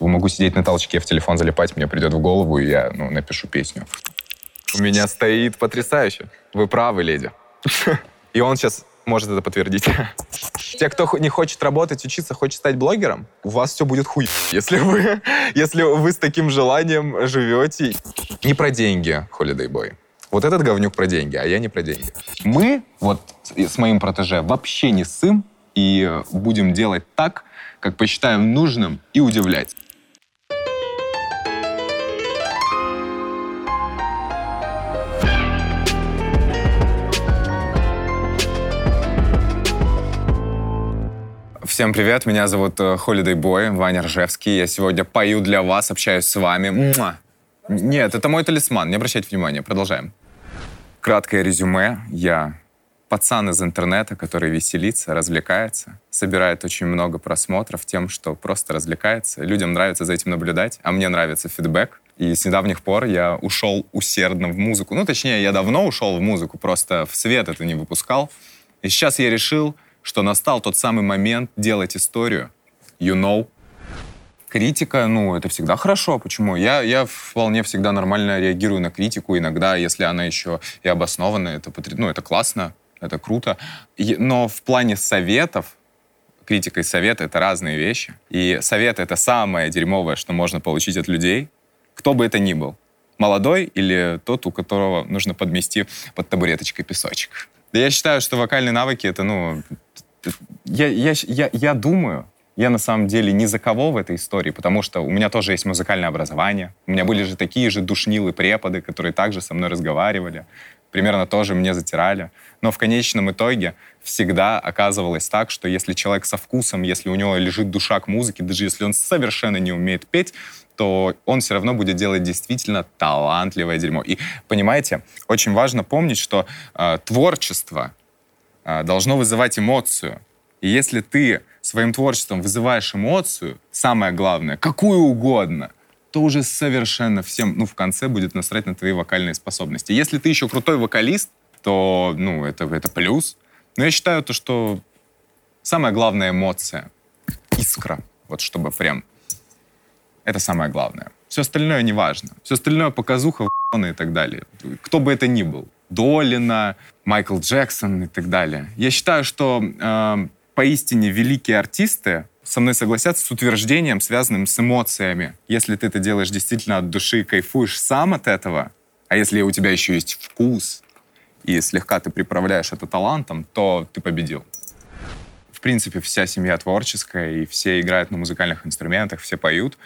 Могу сидеть на толчке, в телефон залипать, мне придет в голову, и я ну, напишу песню. У меня стоит потрясающе. Вы правы, леди. И он сейчас может это подтвердить. Те, кто не хочет работать, учиться, хочет стать блогером, у вас все будет хуй. Если вы, если вы с таким желанием живете. Не про деньги, Holiday Boy. Вот этот говнюк про деньги, а я не про деньги. Мы вот с моим протеже вообще не ссым и будем делать так, как посчитаем нужным и удивлять. Всем привет, меня зовут э, Holiday Boy, Ваня Ржевский. Я сегодня пою для вас, общаюсь с вами. Муа! Нет, это мой талисман, не обращайте внимания, продолжаем. Краткое резюме. Я пацан из интернета, который веселится, развлекается, собирает очень много просмотров тем, что просто развлекается. Людям нравится за этим наблюдать, а мне нравится фидбэк. И с недавних пор я ушел усердно в музыку. Ну, точнее, я давно ушел в музыку, просто в свет это не выпускал. И сейчас я решил, что настал тот самый момент делать историю. You know. Критика, ну, это всегда хорошо. Почему? Я, я вполне всегда нормально реагирую на критику. Иногда, если она еще и обоснована, это, ну, это классно, это круто. Но в плане советов, критика и совет — это разные вещи. И совет — это самое дерьмовое, что можно получить от людей, кто бы это ни был. Молодой или тот, у которого нужно подмести под табуреточкой песочек. Да я считаю, что вокальные навыки — это, ну, я, я, я, я думаю, я на самом деле ни за кого в этой истории, потому что у меня тоже есть музыкальное образование. У меня были же такие же душнилы преподы, которые также со мной разговаривали, примерно тоже мне затирали. Но в конечном итоге всегда оказывалось так, что если человек со вкусом, если у него лежит душа к музыке, даже если он совершенно не умеет петь, то он все равно будет делать действительно талантливое дерьмо. И понимаете, очень важно помнить, что э, творчество должно вызывать эмоцию. И если ты своим творчеством вызываешь эмоцию, самое главное, какую угодно, то уже совершенно всем, ну, в конце будет насрать на твои вокальные способности. Если ты еще крутой вокалист, то, ну, это, это плюс. Но я считаю то, что самая главная эмоция — искра. Вот чтобы прям... Это самое главное. Все остальное не важно. Все остальное показуха, и так далее. Кто бы это ни был. Долина, Майкл Джексон и так далее. Я считаю, что э, поистине великие артисты со мной согласятся с утверждением, связанным с эмоциями. Если ты это делаешь действительно от души, кайфуешь сам от этого, а если у тебя еще есть вкус, и слегка ты приправляешь это талантом, то ты победил. В принципе, вся семья творческая, и все играют на музыкальных инструментах, все поют.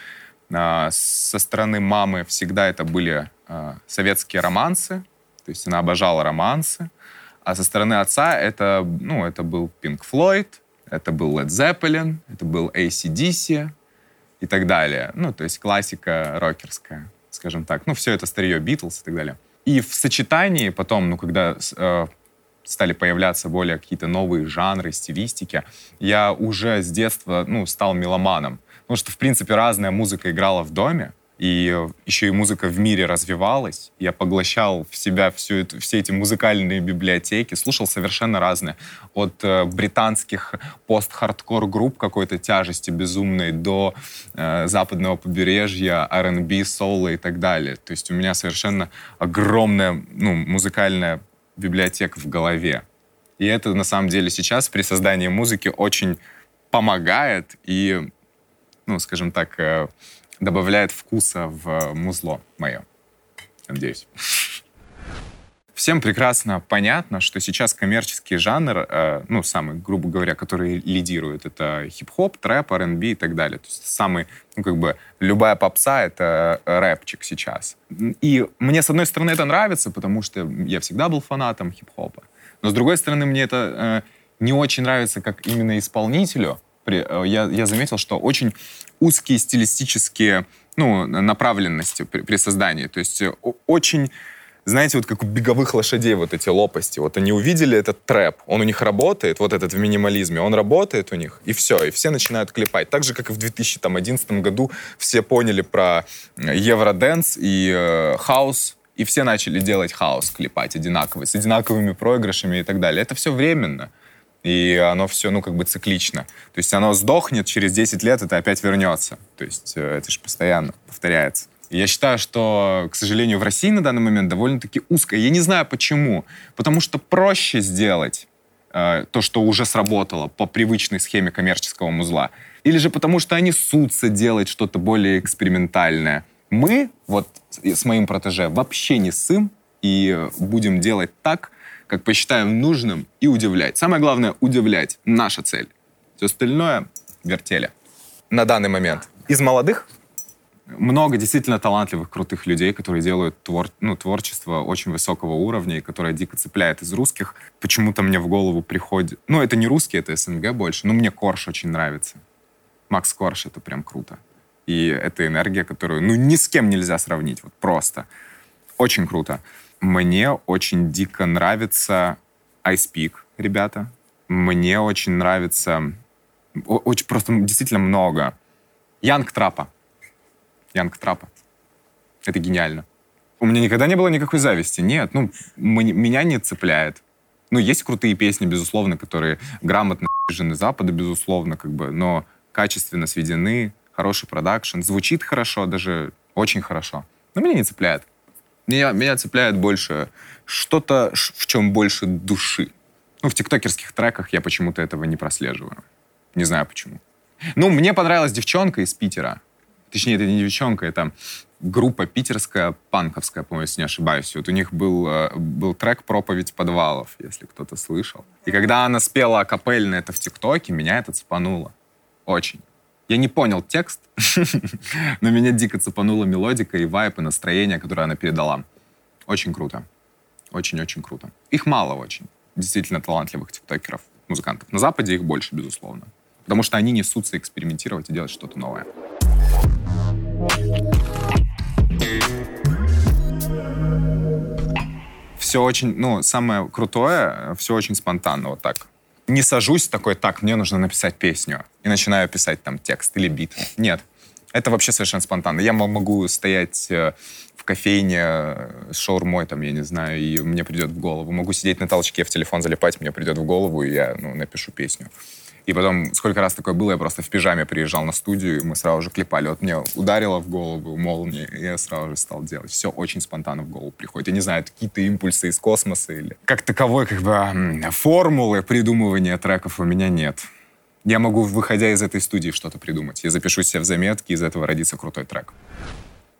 А, со стороны мамы всегда это были а, советские романсы, то есть она обожала романсы. А со стороны отца это, ну, это был Pink Floyd, это был Led Zeppelin, это был ACDC и так далее. Ну, то есть классика рокерская, скажем так. Ну, все это старье Beatles и так далее. И в сочетании потом, ну, когда э, стали появляться более какие-то новые жанры, стилистики, я уже с детства, ну, стал меломаном. Потому что, в принципе, разная музыка играла в доме, и еще и музыка в мире развивалась. Я поглощал в себя всю эту, все эти музыкальные библиотеки, слушал совершенно разные. От э, британских пост-хардкор групп какой-то тяжести безумной до э, западного побережья, R&B, соло и так далее. То есть у меня совершенно огромная ну, музыкальная библиотека в голове. И это на самом деле сейчас при создании музыки очень помогает и, ну, скажем так, э, добавляет вкуса в музло мое. Надеюсь. Всем прекрасно понятно, что сейчас коммерческий жанр, э, ну, самый, грубо говоря, который лидирует, это хип-хоп, трэп, R&B и так далее. То есть самый, ну, как бы, любая попса — это рэпчик сейчас. И мне, с одной стороны, это нравится, потому что я всегда был фанатом хип-хопа. Но, с другой стороны, мне это э, не очень нравится как именно исполнителю, Э, я, я заметил, что очень узкие стилистические ну, направленности при, при создании. То есть э, очень знаете, вот как у беговых лошадей вот эти лопасти. Вот они увидели этот трэп, он у них работает, вот этот в минимализме, он работает у них, и все, и все начинают клепать. Так же, как и в 2011 году все поняли про э, евроденс и э, хаос, и все начали делать хаос, клепать одинаково, с одинаковыми проигрышами и так далее. Это все временно. И оно все, ну, как бы циклично. То есть оно сдохнет, через 10 лет это опять вернется. То есть э, это же постоянно повторяется. Я считаю, что, к сожалению, в России на данный момент довольно-таки узко. Я не знаю почему. Потому что проще сделать э, то, что уже сработало по привычной схеме коммерческого музла. Или же потому что они сутся делать что-то более экспериментальное. Мы, вот с моим протеже, вообще не ссым и будем делать так, как посчитаем нужным, и удивлять. Самое главное — удивлять. Наша цель. Все остальное — вертели. На данный момент. Из молодых много действительно талантливых, крутых людей, которые делают твор, ну, творчество очень высокого уровня и которое дико цепляет из русских. Почему-то мне в голову приходит... Ну, это не русский, это СНГ больше, но мне Корж очень нравится. Макс Корж — это прям круто. И это энергия, которую, ну, ни с кем нельзя сравнить, вот просто. Очень круто. Мне очень дико нравится Ice Peak, ребята. Мне очень нравится... Очень просто действительно много. Янг Трапа. Янг Трапа. Это гениально. У меня никогда не было никакой зависти. Нет, ну, меня не цепляет. Ну, есть крутые песни, безусловно, которые грамотно жены Запада, безусловно, как бы, но качественно сведены, хороший продакшн, звучит хорошо, даже очень хорошо. Но меня не цепляет. Меня, меня цепляет больше что-то, в чем больше души. Ну, в тиктокерских треках я почему-то этого не прослеживаю. Не знаю почему. Ну, мне понравилась девчонка из Питера. Точнее, это не девчонка, это группа питерская, панковская, по-моему, если не ошибаюсь. Вот у них был, э, был трек «Проповедь подвалов», если кто-то слышал. И когда она спела акапельно это в ТикТоке, меня это цепануло. Очень. Я не понял текст, но меня дико цепанула мелодика и вайп, и настроение, которое она передала. Очень круто. Очень-очень круто. Их мало очень. Действительно талантливых тиктокеров, музыкантов. На Западе их больше, безусловно. Потому что они несутся экспериментировать и делать что-то новое. Все очень, ну, самое крутое, все очень спонтанно, вот так. Не сажусь такой, так, мне нужно написать песню, и начинаю писать там текст или бит. Нет, это вообще совершенно спонтанно. Я могу стоять э, в кофейне э, с шаурмой, там, я не знаю, и мне придет в голову. Могу сидеть на толчке, в телефон залипать, мне придет в голову, и я ну, напишу песню. И потом, сколько раз такое было, я просто в пижаме приезжал на студию, и мы сразу же клепали. Вот мне ударило в голову молния, и я сразу же стал делать. Все очень спонтанно в голову приходит. Я не знаю, какие-то импульсы из космоса или... Как таковой, как бы, формулы придумывания треков у меня нет. Я могу, выходя из этой студии, что-то придумать. Я запишу себе в заметки, из этого родится крутой трек.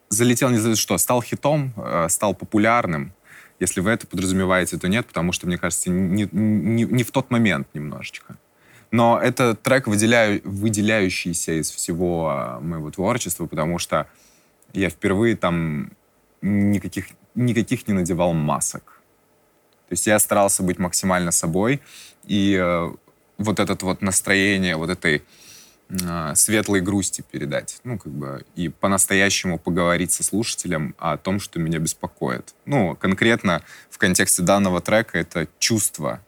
Залетел не знаю что, стал хитом, э, стал популярным. Если вы это подразумеваете, то нет, потому что, мне кажется, не, не, не в тот момент немножечко. Но это трек, выделяю, выделяющийся из всего а, моего творчества, потому что я впервые там никаких, никаких не надевал масок. То есть я старался быть максимально собой, и э, вот это вот настроение, вот этой э, светлой грусти передать. Ну, как бы, и по-настоящему поговорить со слушателем о том, что меня беспокоит. Ну, конкретно в контексте данного трека это чувство,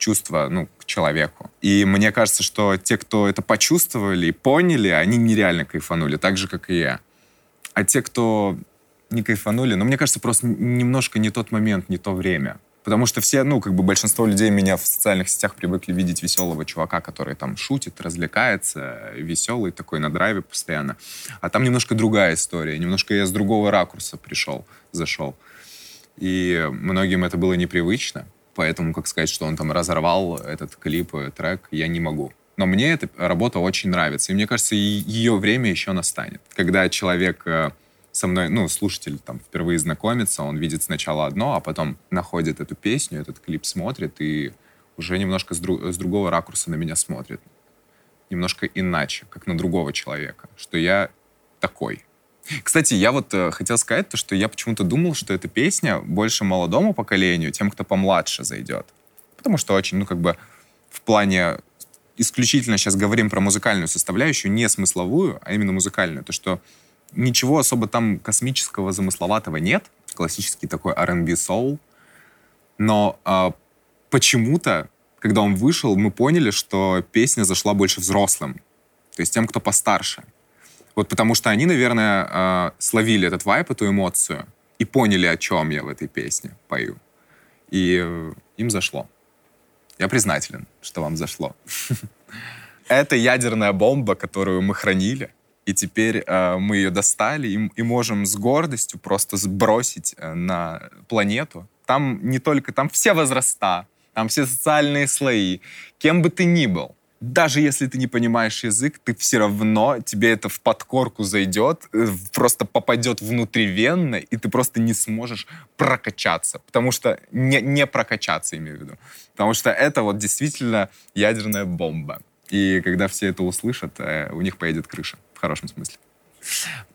чувство, ну, к человеку. И мне кажется, что те, кто это почувствовали и поняли, они нереально кайфанули, так же, как и я. А те, кто не кайфанули, ну, мне кажется, просто немножко не тот момент, не то время. Потому что все, ну, как бы большинство людей меня в социальных сетях привыкли видеть веселого чувака, который там шутит, развлекается, веселый такой на драйве постоянно. А там немножко другая история, немножко я с другого ракурса пришел, зашел. И многим это было непривычно поэтому, как сказать, что он там разорвал этот клип, э, трек, я не могу. Но мне эта работа очень нравится. И мне кажется, ее время еще настанет. Когда человек э, со мной, ну, слушатель там впервые знакомится, он видит сначала одно, а потом находит эту песню, этот клип смотрит и уже немножко с, друг, с другого ракурса на меня смотрит. Немножко иначе, как на другого человека. Что я такой. Кстати, я вот э, хотел сказать то, что я почему-то думал, что эта песня больше молодому поколению, тем, кто помладше зайдет. Потому что очень, ну, как бы в плане исключительно сейчас говорим про музыкальную составляющую, не смысловую, а именно музыкальную. То, что ничего особо там космического, замысловатого нет. Классический такой R&B soul. Но э, почему-то, когда он вышел, мы поняли, что песня зашла больше взрослым. То есть тем, кто постарше. Вот потому что они, наверное, э, словили этот вайп, эту эмоцию и поняли, о чем я в этой песне пою. И э, им зашло. Я признателен, что вам зашло. Это ядерная бомба, которую мы хранили, и теперь э, мы ее достали и, и можем с гордостью просто сбросить э, на планету. Там не только, там все возраста, там все социальные слои, кем бы ты ни был. Даже если ты не понимаешь язык, ты все равно, тебе это в подкорку зайдет, э, просто попадет внутривенно, и ты просто не сможешь прокачаться. Потому что не, не прокачаться, имею в виду. Потому что это вот действительно ядерная бомба. И когда все это услышат, э, у них поедет крыша. В хорошем смысле.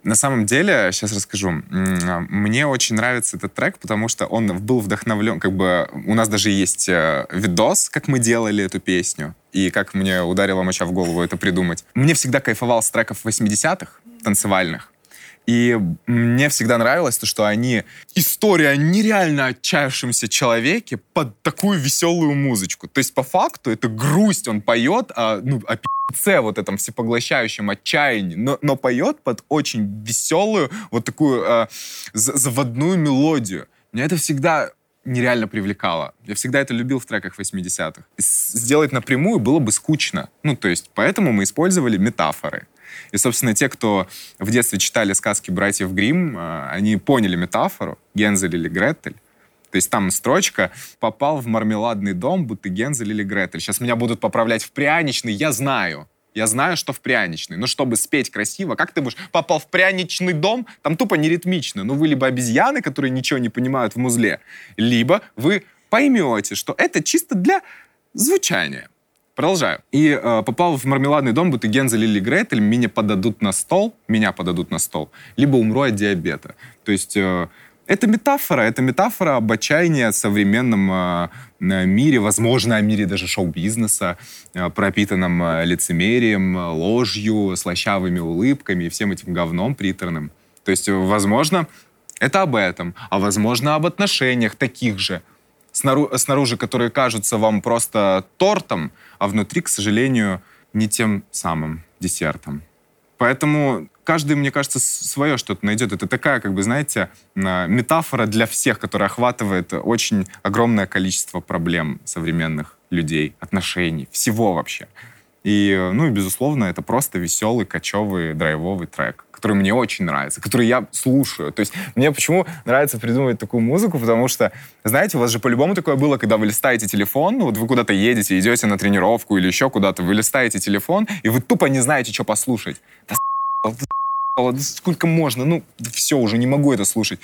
На самом деле, сейчас расскажу. Мне очень нравится этот трек, потому что он был вдохновлен, как бы у нас даже есть э, видос, как мы делали эту песню, и как мне ударила моча в голову это придумать. Мне всегда кайфовал с треков 80-х, танцевальных. И мне всегда нравилось то, что они... История о нереально отчаявшемся человеке под такую веселую музычку. То есть, по факту, это грусть он поет, а, ну, о пи***це вот этом всепоглощающем отчаянии, но, но поет под очень веселую, вот такую э, заводную мелодию. Меня это всегда нереально привлекало. Я всегда это любил в треках 80-х. Сделать напрямую было бы скучно. Ну, то есть, поэтому мы использовали метафоры. И, собственно, те, кто в детстве читали сказки братьев Гримм, э, они поняли метафору Гензель или Гретель. То есть там строчка «попал в мармеладный дом, будто Гензель или Гретель». Сейчас меня будут поправлять в пряничный, я знаю. Я знаю, что в пряничный. Но чтобы спеть красиво, как ты будешь? Попал в пряничный дом, там тупо неритмично. Ну, вы либо обезьяны, которые ничего не понимают в музле, либо вы поймете, что это чисто для звучания. Продолжаю. И э, попал в мармеладный дом, будто Гензель или Гретель, меня подадут на стол, меня подадут на стол, либо умру от диабета. То есть э, это метафора, это метафора об отчаянии о современном э, мире, возможно, о мире даже шоу-бизнеса, э, пропитанном э, лицемерием, ложью, слащавыми улыбками и всем этим говном приторным. То есть, возможно, это об этом, а возможно, об отношениях таких же, снаружи, снаружи которые кажутся вам просто тортом, а внутри, к сожалению, не тем самым десертом. Поэтому каждый, мне кажется, свое что-то найдет. Это такая, как бы, знаете, метафора для всех, которая охватывает очень огромное количество проблем современных людей, отношений, всего вообще. И, ну и, безусловно, это просто веселый, кочевый, драйвовый трек, который мне очень нравится, который я слушаю. То есть мне почему нравится придумывать такую музыку, потому что, знаете, у вас же по-любому такое было, когда вы листаете телефон, ну вот вы куда-то едете, идете на тренировку или еще куда-то, вы листаете телефон, и вы тупо не знаете, что послушать. Да сколько можно, ну, все, уже не могу это слушать.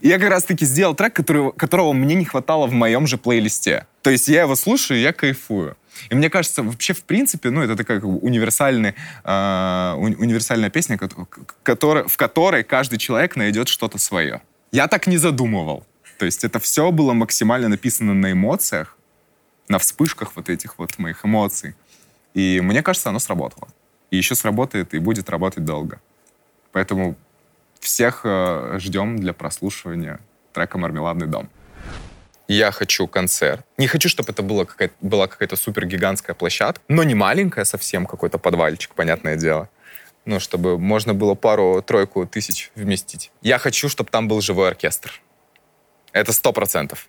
И я как раз-таки сделал трек, который, которого мне не хватало в моем же плейлисте. То есть я его слушаю, я кайфую. И мне кажется, вообще, в принципе, ну, это такая как бы универсальный, э, универсальная песня, который, в которой каждый человек найдет что-то свое. Я так не задумывал. То есть это все было максимально написано на эмоциях, на вспышках вот этих вот моих эмоций. И мне кажется, оно сработало. И еще сработает, и будет работать долго. Поэтому всех э, ждем для прослушивания трека «Мармеладный дом» я хочу концерт. Не хочу, чтобы это было какая была какая-то супер гигантская площадка, но не маленькая совсем, какой-то подвальчик, понятное дело. Ну, чтобы можно было пару-тройку тысяч вместить. Я хочу, чтобы там был живой оркестр. Это сто процентов.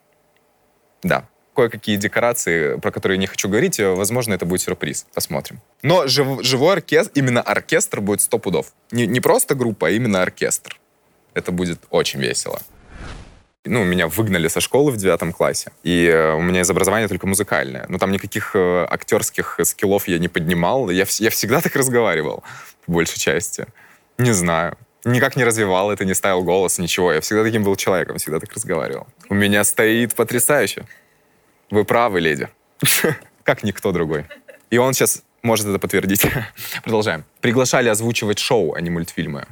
Да. Кое-какие декорации, про которые не хочу говорить, возможно, это будет сюрприз. Посмотрим. Но жив, живой оркестр, именно оркестр будет сто пудов. Не, не просто группа, а именно оркестр. Это будет очень весело ну, меня выгнали со школы в девятом классе, и э, у меня из образования только музыкальное. Но там никаких э, актерских скиллов я не поднимал. Я, я всегда так разговаривал, по большей части. Не знаю. Никак не развивал это, не ставил голос, ничего. Я всегда таким был человеком, всегда так разговаривал. У меня стоит потрясающе. Вы правы, леди. Как никто другой. И он сейчас может это подтвердить. Продолжаем. Приглашали озвучивать шоу, а не мультфильмы.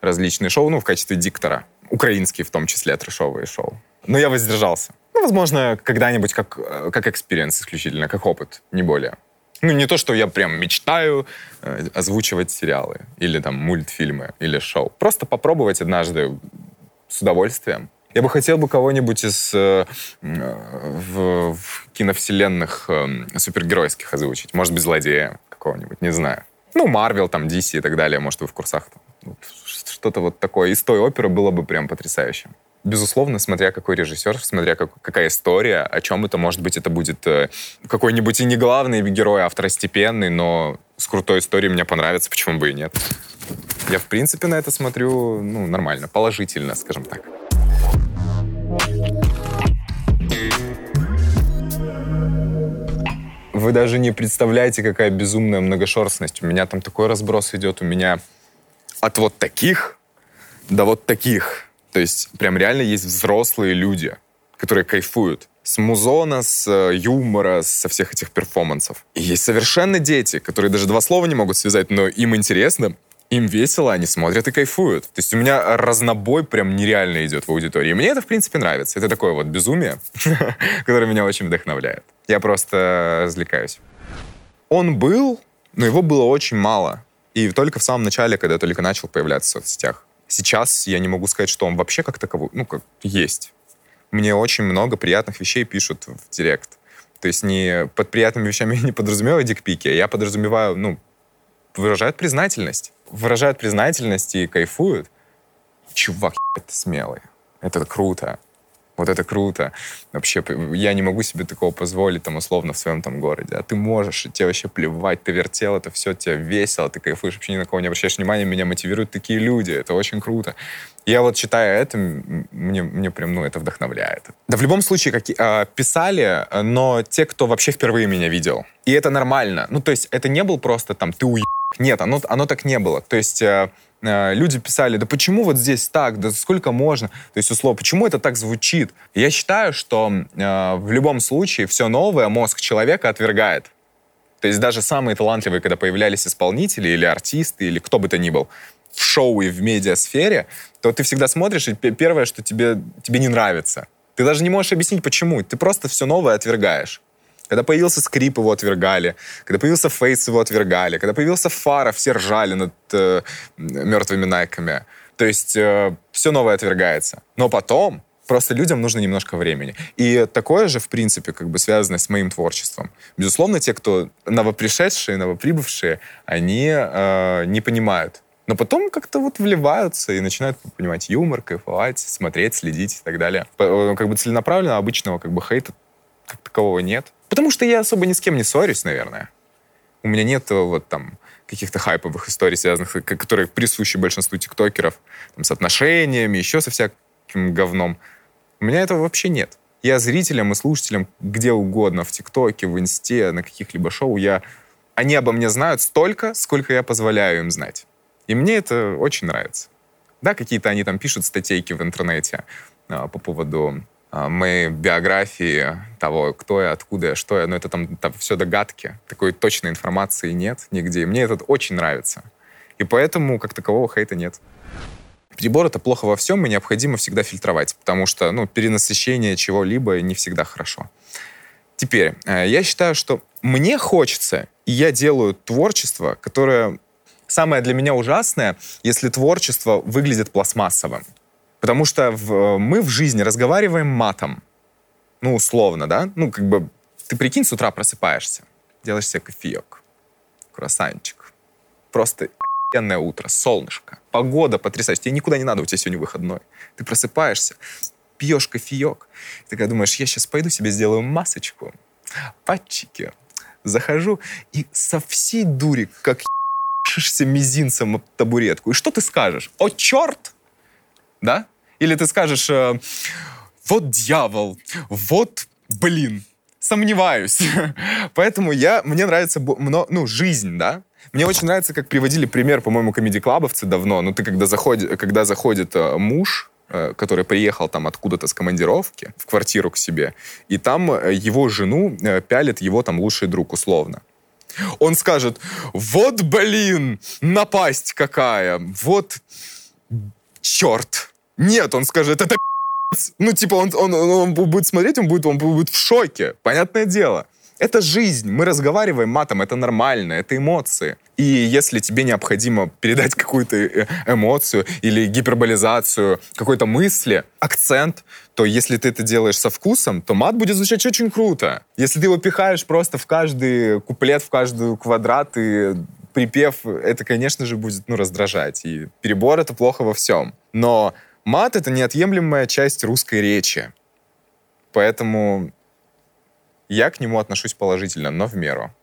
Различные шоу, ну, в качестве диктора украинские в том числе трешовые шоу. Но я воздержался. Ну, возможно, когда-нибудь как, э, как experience исключительно, как опыт, не более. Ну, не то, что я прям мечтаю э, озвучивать сериалы или там мультфильмы или шоу. Просто попробовать однажды с удовольствием. Я бы хотел бы кого-нибудь из э, в, в киновселенных э, супергеройских озвучить. Может быть, злодея какого-нибудь, не знаю. Ну, Марвел, там, DC и так далее. Может, вы в курсах. Там, что-то вот такое из той оперы было бы прям потрясающе. Безусловно, смотря какой режиссер, смотря как, какая история, о чем это, может быть, это будет э, какой-нибудь и не главный герой, а второстепенный, но с крутой историей мне понравится, почему бы и нет. Я, в принципе, на это смотрю, ну, нормально, положительно, скажем так. Вы даже не представляете, какая безумная многошерстность. У меня там такой разброс идет. У меня от вот таких до вот таких. То есть прям реально есть взрослые люди, которые кайфуют с музона, с э, юмора, со всех этих перформансов. И есть совершенно дети, которые даже два слова не могут связать, но им интересно, им весело, они смотрят и кайфуют. То есть у меня разнобой прям нереально идет в аудитории. И мне это, в принципе, нравится. Это такое вот безумие, которое меня очень вдохновляет. Я просто развлекаюсь. Он был, но его было очень мало. И только в самом начале, когда только начал появляться в соцсетях. Сейчас я не могу сказать, что он вообще как таковой, ну, как есть. Мне очень много приятных вещей пишут в директ. То есть не под приятными вещами я не подразумеваю дикпики, а я подразумеваю, ну, выражают признательность. Выражают признательность и кайфуют. Чувак, это смелый. Это круто. Вот это круто. Вообще, я не могу себе такого позволить, там, условно, в своем там городе. А ты можешь, и тебе вообще плевать, ты вертел это все, тебе весело, ты кайфуешь, вообще ни на кого не обращаешь внимания, меня мотивируют такие люди, это очень круто. Я вот читая это, мне, мне прям, ну, это вдохновляет. Да в любом случае, как, э, писали, но те, кто вообще впервые меня видел. И это нормально. Ну, то есть это не был просто там, ты уеб. Нет, оно, оно так не было. То есть... Э, люди писали, да почему вот здесь так, да сколько можно, то есть условно, почему это так звучит? Я считаю, что э, в любом случае все новое мозг человека отвергает. То есть даже самые талантливые, когда появлялись исполнители или артисты, или кто бы то ни был, в шоу и в медиасфере, то ты всегда смотришь, и первое, что тебе, тебе не нравится. Ты даже не можешь объяснить, почему. Ты просто все новое отвергаешь. Когда появился скрип, его отвергали. Когда появился фейс, его отвергали. Когда появился фара, все ржали над э, мертвыми найками. То есть э, все новое отвергается. Но потом просто людям нужно немножко времени. И такое же, в принципе, как бы связано с моим творчеством. Безусловно, те, кто новопришедшие, новоприбывшие, они э, не понимают. Но потом как-то вот вливаются и начинают понимать юмор, кайфовать, смотреть, следить и так далее. Э, как бы целенаправленно обычного как бы хейта как такового нет. Потому что я особо ни с кем не ссорюсь, наверное. У меня нет вот там каких-то хайповых историй, связанных, которые присущи большинству тиктокеров, там, с отношениями, еще со всяким говном. У меня этого вообще нет. Я зрителям и слушателям где угодно, в ТикТоке, в Инсте, на каких-либо шоу, я... они обо мне знают столько, сколько я позволяю им знать. И мне это очень нравится. Да, какие-то они там пишут статейки в интернете а, по поводу а, моей биографии того, кто я, откуда я, что я, но это там, там все догадки. Такой точной информации нет нигде. И мне это очень нравится. И поэтому как такового хейта нет. Прибор — это плохо во всем, и необходимо всегда фильтровать, потому что ну, перенасыщение чего-либо не всегда хорошо. Теперь, э, я считаю, что мне хочется, и я делаю творчество, которое самое для меня ужасное, если творчество выглядит пластмассовым. Потому что в, мы в жизни разговариваем матом. Ну, условно, да? Ну, как бы, ты прикинь, с утра просыпаешься, делаешь себе кофеек, круассанчик. Просто охуенное утро, солнышко, погода потрясающая. Тебе никуда не надо, у тебя сегодня выходной. Ты просыпаешься, пьешь кофеек. Ты думаешь, я сейчас пойду себе сделаю масочку, патчики. Захожу и со всей дури, как ебашишься мизинцем об табуретку. И что ты скажешь? О, черт! Да? Или ты скажешь, э, вот дьявол, вот блин, сомневаюсь. Поэтому я, мне нравится, ну, жизнь, да? Мне очень нравится, как приводили пример, по-моему, комедий-клабовцы давно. Ну, ты когда, заходит, когда заходит э, муж, э, который приехал там откуда-то с командировки в квартиру к себе, и там его жену пялит его там лучший друг, условно. Он скажет, вот, блин, напасть какая, вот черт, нет, он скажет, это ну, типа, он, он, он будет смотреть, он будет, он будет в шоке. Понятное дело. Это жизнь. Мы разговариваем матом, это нормально, это эмоции. И если тебе необходимо передать какую-то э, эмоцию или гиперболизацию какой-то мысли, акцент, то если ты это делаешь со вкусом, то мат будет звучать очень круто. Если ты его пихаешь просто в каждый куплет, в каждый квадрат и припев, это, конечно же, будет ну, раздражать. И перебор — это плохо во всем. Но Мат — это неотъемлемая часть русской речи. Поэтому я к нему отношусь положительно, но в меру.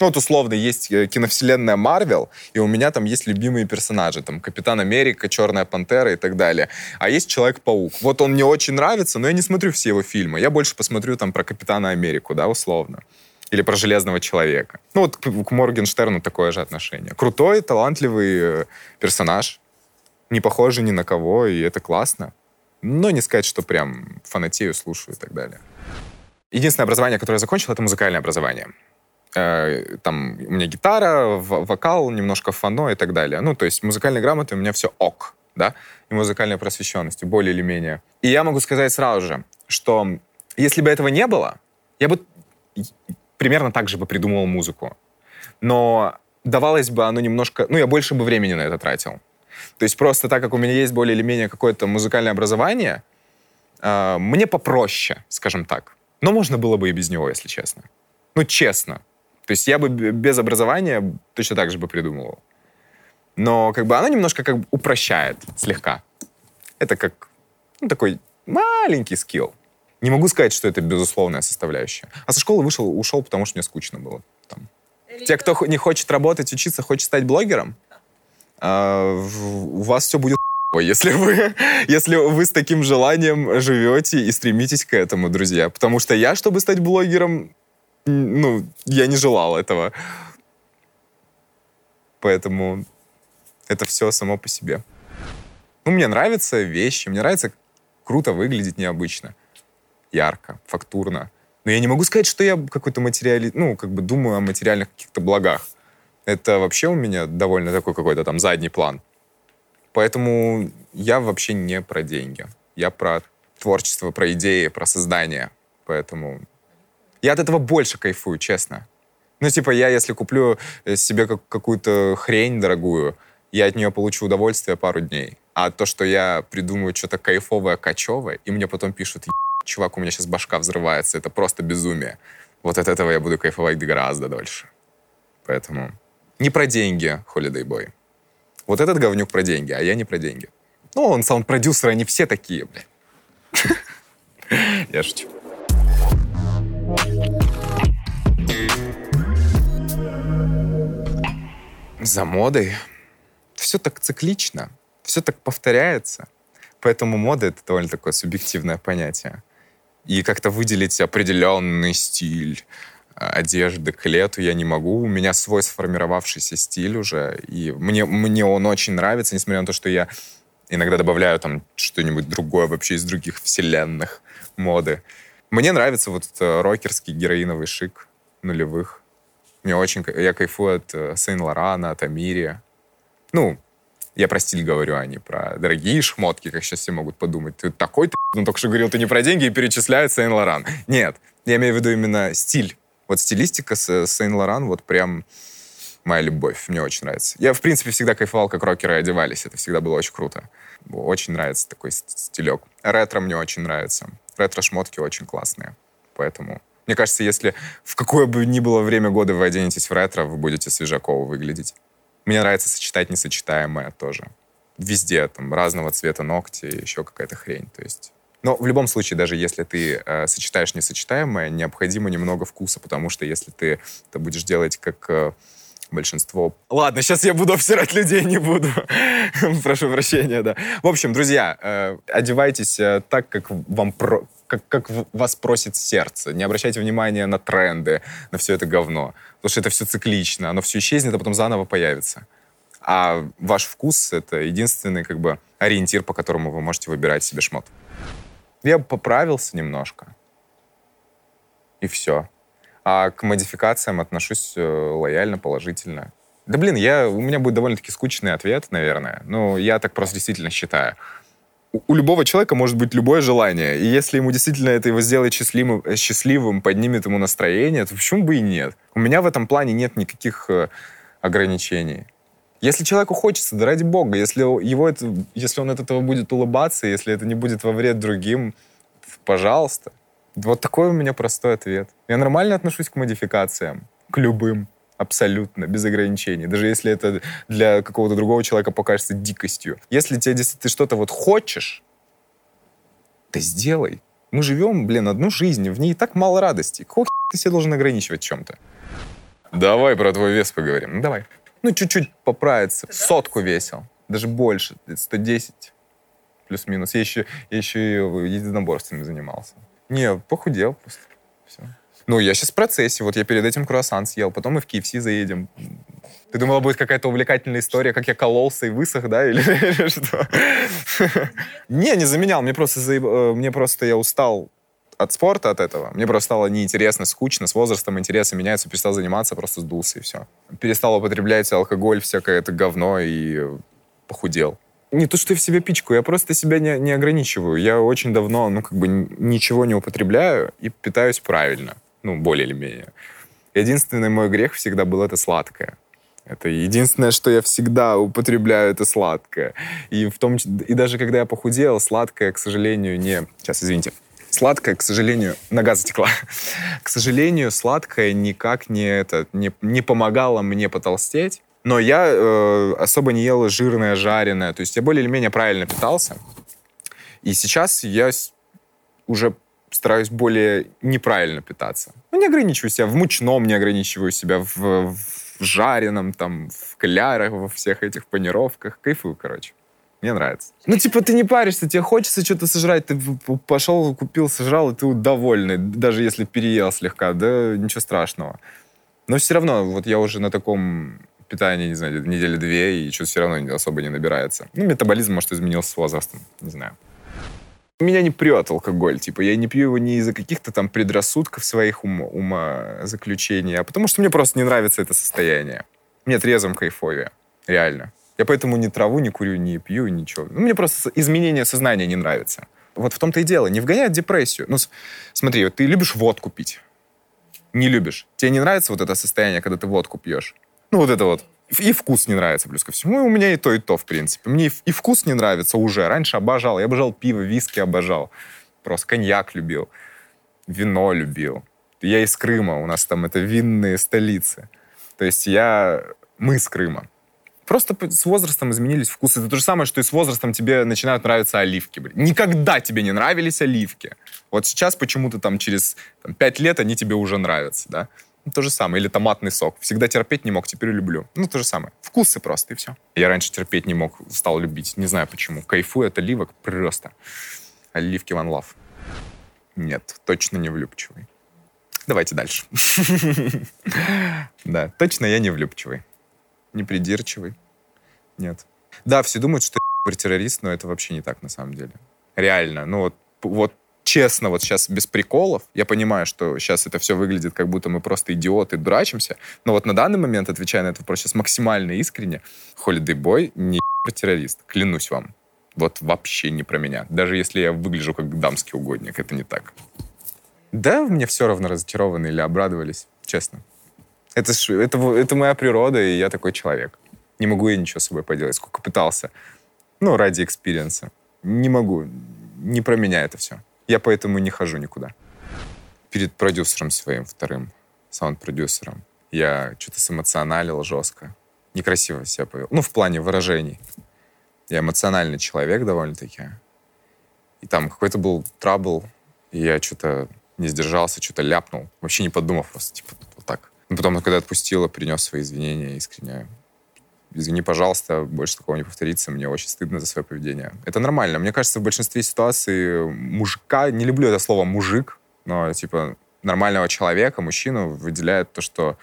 Ну, вот условно есть э, киновселенная Марвел, и у меня там есть любимые персонажи, там Капитан Америка, Черная Пантера и так далее. А есть Человек-паук. Вот он мне очень нравится, но я не смотрю все его фильмы. Я больше посмотрю там про Капитана Америку, да, условно. Или про Железного Человека. Ну, вот к, Моргенштерну такое же отношение. Крутой, талантливый э, персонаж, не похожий ни на кого, и это классно. Но не сказать, что прям фанатею, слушаю и так далее. Единственное образование, которое я закончил, это музыкальное образование. Э, там у меня гитара, вокал, немножко фано и так далее. Ну, то есть музыкальной грамоты у меня все ок, да, и музыкальной просвещенности, более или менее. И я могу сказать сразу же, что если бы этого не было, я бы примерно так же бы придумывал музыку. Но давалось бы оно немножко... Ну, я больше бы времени на это тратил. То есть просто так как у меня есть более или менее какое-то музыкальное образование, э, мне попроще, скажем так. Но можно было бы и без него, если честно. Ну, честно. То есть я бы без образования точно так же бы придумывал. Но как бы она немножко как бы упрощает слегка. Это как ну, такой маленький скилл. Не могу сказать, что это безусловная составляющая. А со школы вышел, ушел, потому что мне скучно было. Там. Те, кто не хочет работать, учиться, хочет стать блогером, а, у вас все будет если вы, если вы с таким желанием живете и стремитесь к этому, друзья. Потому что я, чтобы стать блогером, ну, я не желал этого. Поэтому это все само по себе. Ну, мне нравятся вещи, мне нравится круто выглядеть необычно, ярко, фактурно. Но я не могу сказать, что я какой-то материали... Ну, как бы думаю о материальных каких-то благах. Это вообще у меня довольно такой какой-то там задний план. Поэтому я вообще не про деньги. Я про творчество, про идеи, про создание. Поэтому я от этого больше кайфую, честно. Ну, типа, я, если куплю э, себе какую-то хрень дорогую, я от нее получу удовольствие пару дней. А то, что я придумаю что-то кайфовое, кочевое, и мне потом пишут, чувак, у меня сейчас башка взрывается, это просто безумие. Вот от этого я буду кайфовать гораздо дольше. Поэтому не про деньги, Holiday Boy. Вот этот говнюк про деньги, а я не про деньги. Ну, он саунд-продюсер, они все такие, бля. Я шучу. За модой все так циклично, все так повторяется. Поэтому мода — это довольно такое субъективное понятие. И как-то выделить определенный стиль одежды к лету я не могу. У меня свой сформировавшийся стиль уже, и мне, мне он очень нравится, несмотря на то, что я иногда добавляю там что-нибудь другое вообще из других вселенных моды. Мне нравится вот э, рокерский героиновый шик нулевых. Мне очень... Я кайфую от э, Сейн-Лорана, от Амири. Ну, я про стиль говорю, а не про дорогие шмотки, как сейчас все могут подумать. Ты такой, ты, ну, только что говорил, ты не про деньги и перечисляет Сейн-Лоран. Нет, я имею в виду именно стиль. Вот стилистика с Сейн-Лоран вот прям моя любовь. Мне очень нравится. Я, в принципе, всегда кайфовал, как рокеры одевались. Это всегда было очень круто. Очень нравится такой стилек. Ретро мне очень нравится. Ретро-шмотки очень классные. Поэтому, мне кажется, если в какое бы ни было время года вы оденетесь в ретро, вы будете свежаково выглядеть. Мне нравится сочетать несочетаемое тоже. Везде, там, разного цвета ногти, еще какая-то хрень. То есть но в любом случае, даже если ты э, сочетаешь несочетаемое, необходимо немного вкуса, потому что если ты это будешь делать как э, большинство... Ладно, сейчас я буду обсирать людей, не буду. Прошу прощения, да. В общем, друзья, э, одевайтесь э, так, как вам про... как, как вас просит сердце. Не обращайте внимания на тренды, на все это говно. Потому что это все циклично, оно все исчезнет, а потом заново появится. А ваш вкус — это единственный как бы ориентир, по которому вы можете выбирать себе шмот. Я поправился немножко. И все. А к модификациям отношусь э, лояльно, положительно. Да блин, я, у меня будет довольно-таки скучный ответ, наверное. Ну, я так просто действительно считаю. У, у любого человека может быть любое желание. И если ему действительно это его сделает счастливым, э, счастливым, поднимет ему настроение, то почему бы и нет? У меня в этом плане нет никаких э, ограничений. Если человеку хочется, да ради бога, если, его это, если он от этого будет улыбаться, если это не будет во вред другим, пожалуйста. Вот такой у меня простой ответ. Я нормально отношусь к модификациям, к любым. Абсолютно, без ограничений. Даже если это для какого-то другого человека покажется дикостью. Если тебе, если ты что-то вот хочешь, ты сделай. Мы живем, блин, одну жизнь, в ней так мало радости. Какого ты себя должен ограничивать чем-то? Давай про твой вес поговорим. Ну, давай. Ну, чуть-чуть поправиться. Сотку весил. Даже больше. 110 плюс-минус. Я еще, я еще и единоборствами занимался. Не, похудел просто. Все. Ну, я сейчас в процессе. Вот я перед этим круассан съел, потом мы в KFC заедем. Ты думала, будет какая-то увлекательная история, как я кололся и высох, да, или, или что? Не, не заменял. Мне просто, заеб... Э, мне просто я устал от спорта, от этого. Мне просто стало неинтересно, скучно. С возрастом интересы меняются, перестал заниматься, просто сдулся и все. Перестал употреблять алкоголь, всякое это говно и похудел. Не то, что я в себе пичку, я просто себя не, не ограничиваю. Я очень давно, ну, как бы ничего не употребляю и питаюсь правильно. Ну, более или менее. Единственный мой грех всегда был это сладкое. Это единственное, что я всегда употребляю, это сладкое. И, в том, и даже когда я похудел, сладкое, к сожалению, не... Сейчас, извините. Сладкое, к сожалению, нога затекла. к сожалению, сладкое никак не, это, не, не помогало мне потолстеть. Но я э, особо не ел жирное, жареное. То есть я более или менее правильно питался. И сейчас я уже стараюсь более неправильно питаться. Ну, не ограничиваю себя в мучном, не ограничиваю себя в, в жареном, там, в клярах, во всех этих панировках. Кайфую, короче. Мне нравится. Ну, типа, ты не паришься, тебе хочется что-то сожрать, ты пошел, купил, сожрал, и ты довольный, даже если переел слегка, да, ничего страшного. Но все равно, вот я уже на таком питании, не знаю, недели две, и что-то все равно особо не набирается. Ну, метаболизм, может, изменился с возрастом, не знаю. Меня не прет алкоголь, типа, я не пью его не из-за каких-то там предрассудков своих ума, умозаключений, а потому что мне просто не нравится это состояние. Мне трезвым кайфовее, реально. Я поэтому ни траву не курю, не пью, ничего. Ну, мне просто изменение сознания не нравится. Вот в том-то и дело. Не вгоняет депрессию. Ну, смотри, вот ты любишь водку пить. Не любишь. Тебе не нравится вот это состояние, когда ты водку пьешь? Ну, вот это вот. И вкус не нравится, плюс ко всему. И у меня и то, и то, в принципе. Мне и вкус не нравится уже. Раньше обожал. Я обожал пиво, виски обожал. Просто коньяк любил. Вино любил. Я из Крыма. У нас там это винные столицы. То есть я... Мы с Крыма. Просто с возрастом изменились вкусы. Это то же самое, что и с возрастом тебе начинают нравиться оливки. Блин. Никогда тебе не нравились оливки. Вот сейчас почему-то там через там, 5 лет они тебе уже нравятся, да? Ну, то же самое. Или томатный сок. Всегда терпеть не мог, теперь люблю. Ну, то же самое. Вкусы просто, и все. Я раньше терпеть не мог, стал любить. Не знаю почему. Кайфую от оливок просто. Оливки one love. Нет, точно не влюбчивый. Давайте дальше. Да, точно я не влюбчивый не придирчивый. Нет. Да, все думают, что я террорист, но это вообще не так на самом деле. Реально. Ну вот, вот честно, вот сейчас без приколов, я понимаю, что сейчас это все выглядит, как будто мы просто идиоты, дурачимся, но вот на данный момент, отвечая на этот вопрос сейчас максимально искренне, Holiday Boy не террорист, клянусь вам. Вот вообще не про меня. Даже если я выгляжу как дамский угодник, это не так. Да, мне все равно разочарованы или обрадовались, честно. Это, это, это моя природа, и я такой человек. Не могу я ничего с собой поделать, сколько пытался. Ну, ради experience а. Не могу. Не про меня это все. Я поэтому не хожу никуда. Перед продюсером своим вторым, саунд-продюсером, я что-то сэмоционалил жестко. Некрасиво себя повел. Ну, в плане выражений. Я эмоциональный человек довольно-таки. И там какой-то был трабл, и я что-то не сдержался, что-то ляпнул. Вообще не подумав просто, типа. Но потом, когда отпустила, принес свои извинения искренне. Извини, пожалуйста, больше такого не повторится. Мне очень стыдно за свое поведение. Это нормально. Мне кажется, в большинстве ситуаций мужика, не люблю это слово мужик, но типа нормального человека, мужчину выделяет то, что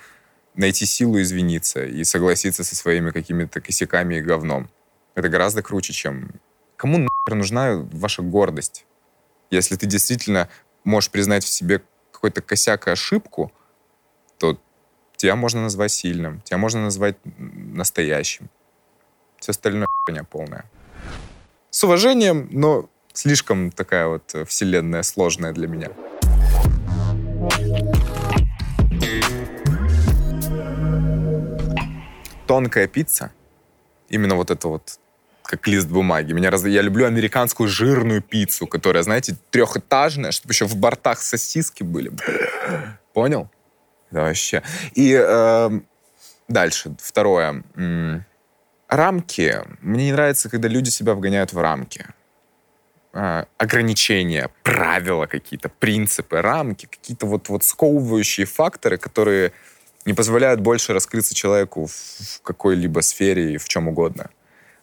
найти силу извиниться и согласиться со своими какими-то косяками и говном. Это гораздо круче, чем... Кому нахер нужна ваша гордость? Если ты действительно можешь признать в себе какой-то косяк и ошибку, Тебя можно назвать сильным, тебя можно назвать настоящим. Все остальное хуйня полная. С уважением, но слишком такая вот вселенная сложная для меня. Тонкая пицца, именно вот это вот как лист бумаги. Меня раз... Я люблю американскую жирную пиццу, которая, знаете, трехэтажная, чтобы еще в бортах сосиски были. Понял? Да, вообще. И э, Дальше. Второе. Рамки. Мне не нравится, когда люди себя вгоняют в рамки. А, ограничения, правила какие-то, принципы, рамки, какие-то вот, вот сковывающие факторы, которые не позволяют больше раскрыться человеку в какой-либо сфере и в чем угодно.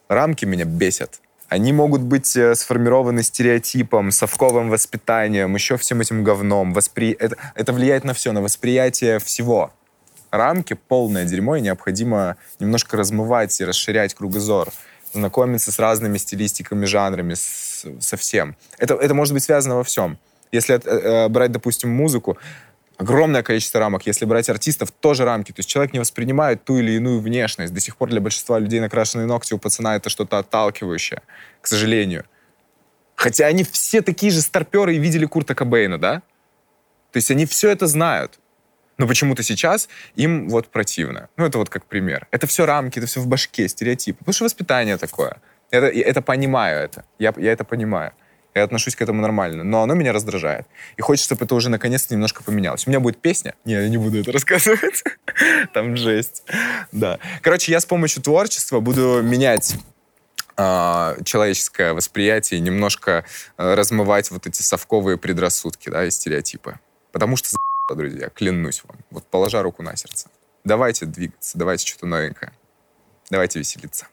Рамки меня бесят. Они могут быть э, сформированы стереотипом, совковым воспитанием, еще всем этим говном. Воспри... Это, это влияет на все, на восприятие всего. Рамки полное дерьмо, и необходимо немножко размывать и расширять кругозор, знакомиться с разными стилистиками, жанрами, с, со всем. Это, это может быть связано во всем. Если э, э брать, допустим, музыку, огромное количество рамок. Если брать артистов, тоже рамки. То есть человек не воспринимает ту или иную внешность. До сих пор для большинства людей накрашенные ногти у пацана это что-то отталкивающее, к сожалению. Хотя они все такие же старперы и видели Курта Кобейна, да? То есть они все это знают. Но почему-то сейчас им вот противно. Ну, это вот как пример. Это все рамки, это все в башке, стереотипы. Потому что воспитание такое. Это, я это понимаю это. Я, я это понимаю. Я отношусь к этому нормально, но оно меня раздражает. И хочется, чтобы это уже наконец-то немножко поменялось. У меня будет песня. Не, я не буду это рассказывать. Там жесть. Да. Короче, я с помощью творчества буду менять э, человеческое восприятие немножко э, размывать вот эти совковые предрассудки, да, и стереотипы. Потому что, друзья, клянусь вам, вот положа руку на сердце, давайте двигаться, давайте что-то новенькое, давайте веселиться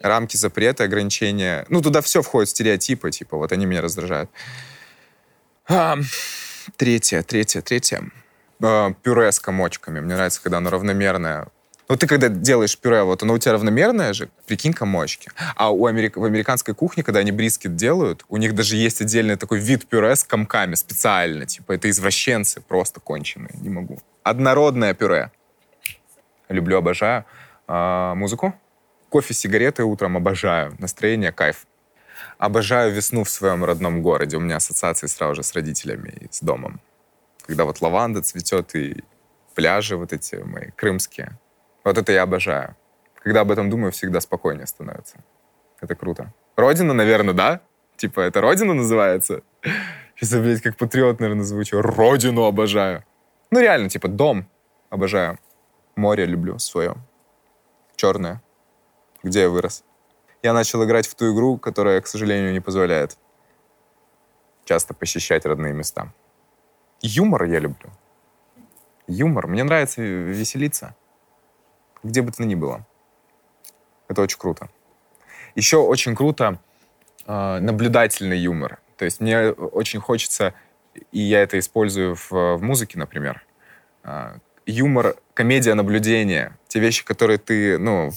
рамки запрета, ограничения. Ну, туда все входит, стереотипы, типа, вот они меня раздражают. А, третье, третье, третье. А, пюре с комочками. Мне нравится, когда оно равномерное. Ну, ты когда делаешь пюре, вот оно у тебя равномерное же, прикинь, комочки. А у америк... в американской кухне, когда они брискет делают, у них даже есть отдельный такой вид пюре с комками специально. Типа, это извращенцы просто конченые. Не могу. Однородное пюре. Люблю, обожаю. А, музыку? Кофе, сигареты утром обожаю. Настроение кайф. Обожаю весну в своем родном городе. У меня ассоциации сразу же с родителями и с домом. Когда вот лаванда цветет и пляжи вот эти мои крымские. Вот это я обожаю. Когда об этом думаю, всегда спокойнее становится. Это круто. Родина, наверное, да? Типа, это Родина называется? Сейчас я, блядь, как патриот, наверное, звучу. Родину обожаю. Ну, реально, типа, дом обожаю. Море люблю свое. Черное где я вырос. Я начал играть в ту игру, которая, к сожалению, не позволяет часто посещать родные места. Юмор я люблю. Юмор. Мне нравится веселиться. Где бы то ни было. Это очень круто. Еще очень круто э, наблюдательный юмор. То есть мне очень хочется, и я это использую в, в музыке, например, э, юмор, комедия наблюдения. Те вещи, которые ты, ну,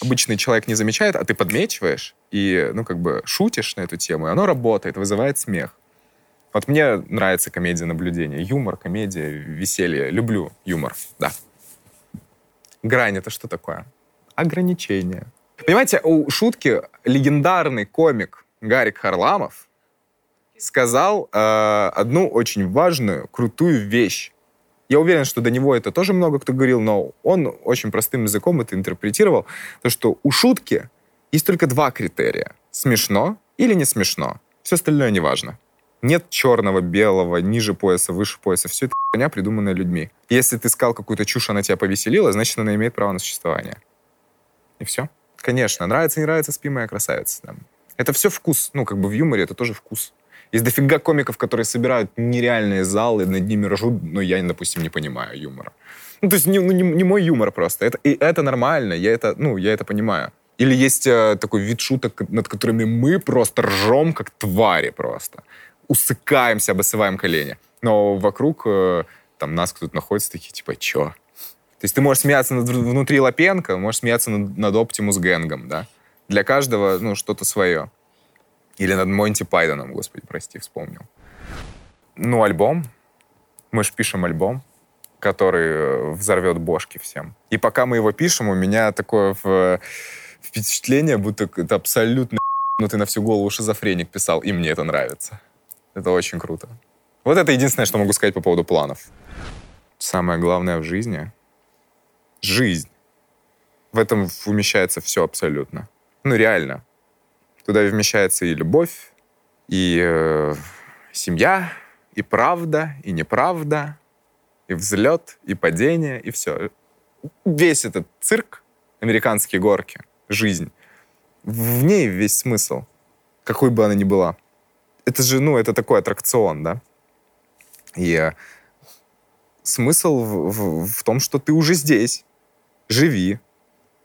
обычный человек не замечает, а ты подмечиваешь и, ну, как бы шутишь на эту тему, и оно работает, вызывает смех. Вот мне нравится комедия наблюдения. Юмор, комедия, веселье. Люблю юмор, да. Грань — это что такое? Ограничение. Понимаете, у шутки легендарный комик Гарик Харламов сказал э, одну очень важную, крутую вещь. Я уверен, что до него это тоже много кто говорил, но он очень простым языком это интерпретировал, то, что у шутки есть только два критерия. Смешно или не смешно. Все остальное не важно. Нет черного, белого, ниже пояса, выше пояса. Все это хуйня, придуманная людьми. Если ты сказал какую-то чушь, она тебя повеселила, значит, она имеет право на существование. И все. Конечно, нравится, не нравится, спи, моя красавица. Да. Это все вкус. Ну, как бы в юморе это тоже вкус. Есть дофига комиков, которые собирают нереальные залы, над ними ржут, но я, допустим, не понимаю юмора. Ну, то есть не, ну, не, не мой юмор просто. Это, и это нормально, я это, ну, я это понимаю. Или есть э, такой вид шуток, над которыми мы просто ржем, как твари просто. Усыкаемся, обосываем колени. Но вокруг э, там нас кто-то находится, такие, типа, чё? То есть ты можешь смеяться над, внутри Лапенко, можешь смеяться над, над Оптимус Гэнгом, да? Для каждого, ну, что-то свое. Или над Монти Пайдоном, господи, прости, вспомнил. Ну, альбом. Мы же пишем альбом, который э, взорвет бошки всем. И пока мы его пишем, у меня такое в... впечатление, будто это абсолютно ну ты на всю голову шизофреник писал, и мне это нравится. Это очень круто. Вот это единственное, что могу сказать по поводу планов. Самое главное в жизни — жизнь. В этом умещается все абсолютно. Ну, реально. Туда вмещается и любовь, и э, семья, и правда, и неправда, и взлет, и падение, и все. весь этот цирк, американские горки, жизнь, в ней весь смысл, какой бы она ни была. Это же, ну, это такой аттракцион, да? И э, смысл в, в, в том, что ты уже здесь. Живи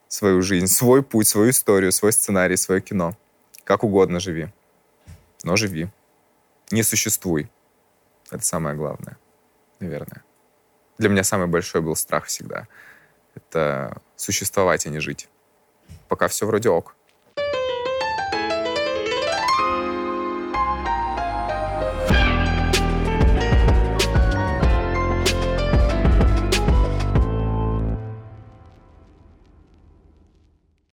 свою жизнь, свой путь, свою историю, свой сценарий, свое кино. Как угодно живи. Но живи. Не существуй. Это самое главное, наверное. Для меня самый большой был страх всегда. Это существовать, а не жить. Пока все вроде ок.